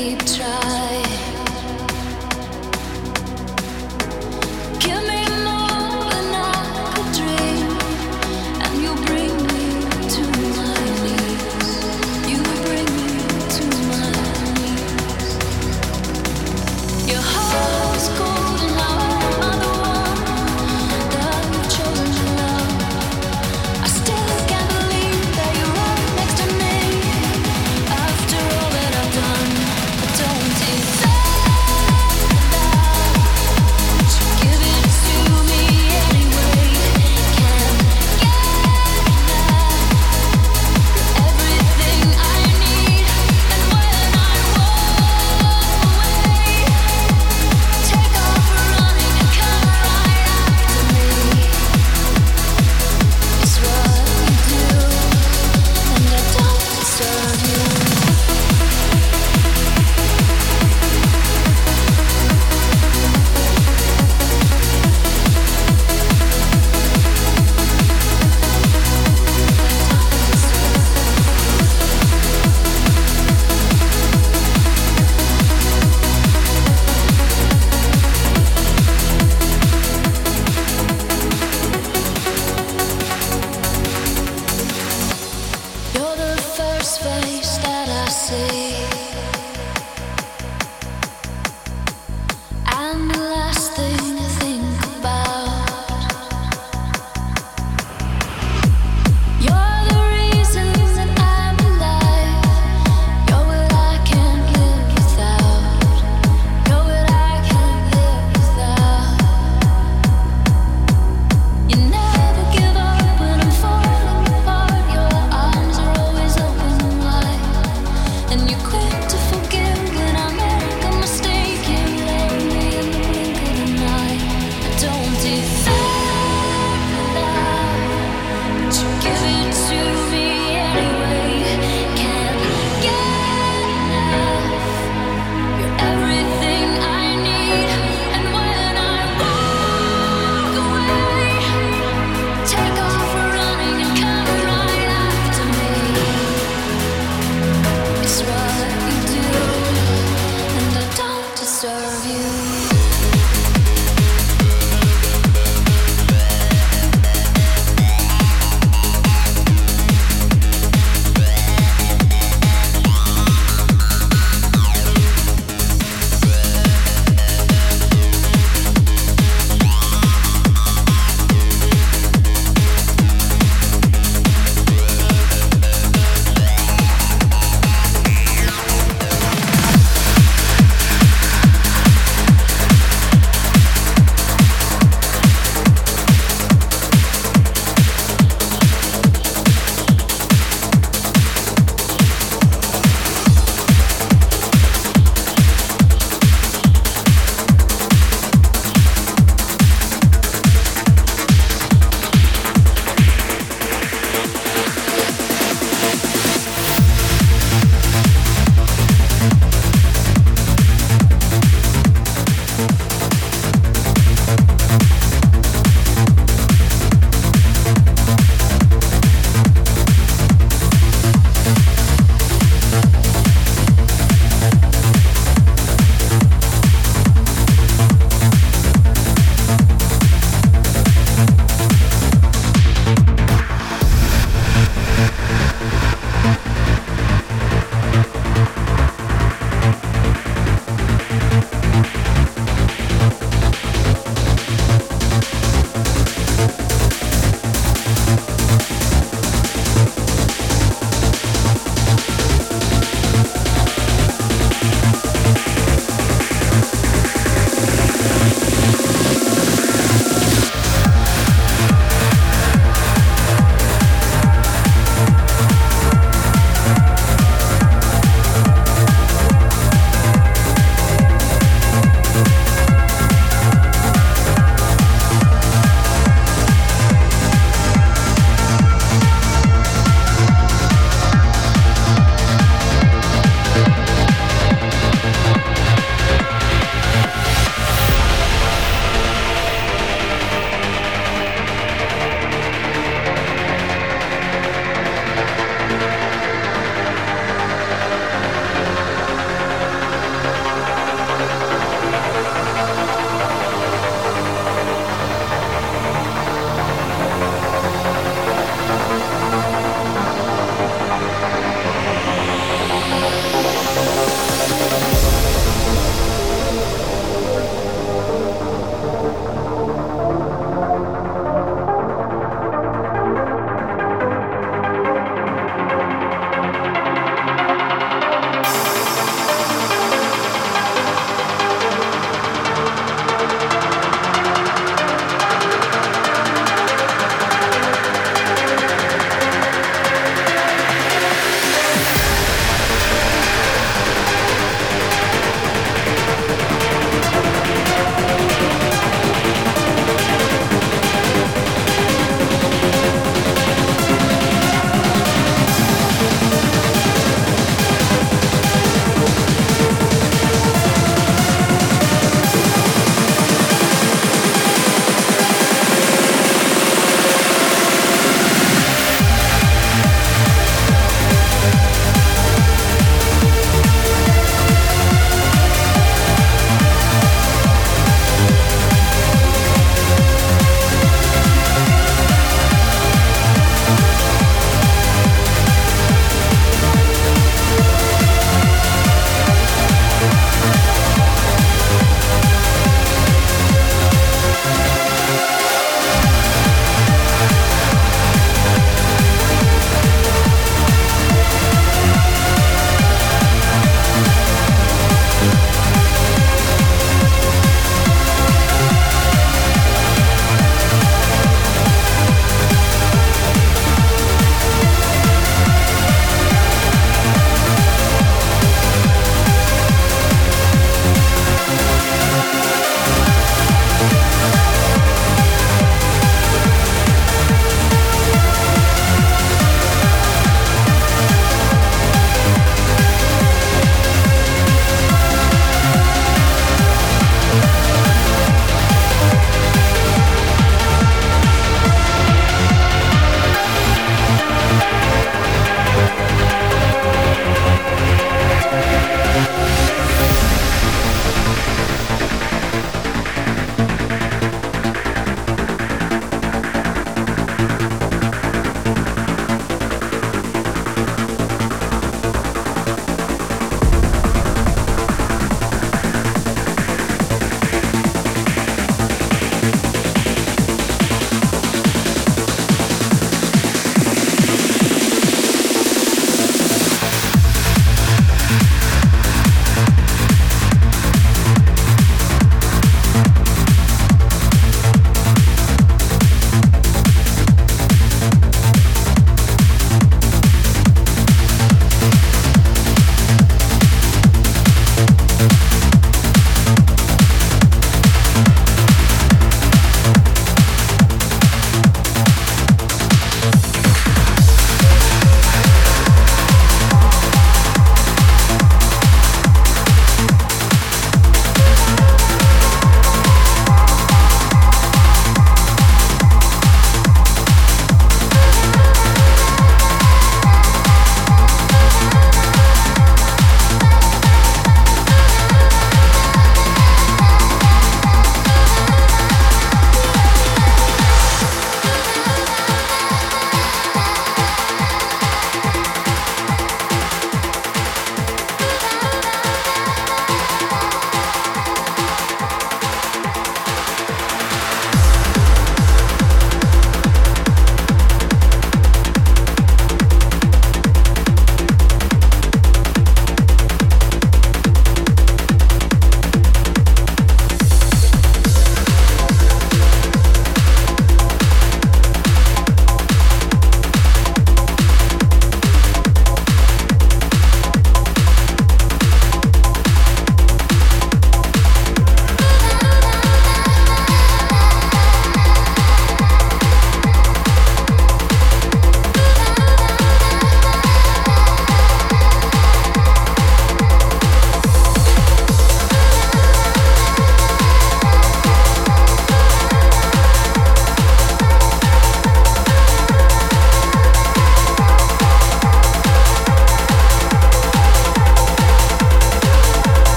keep trying.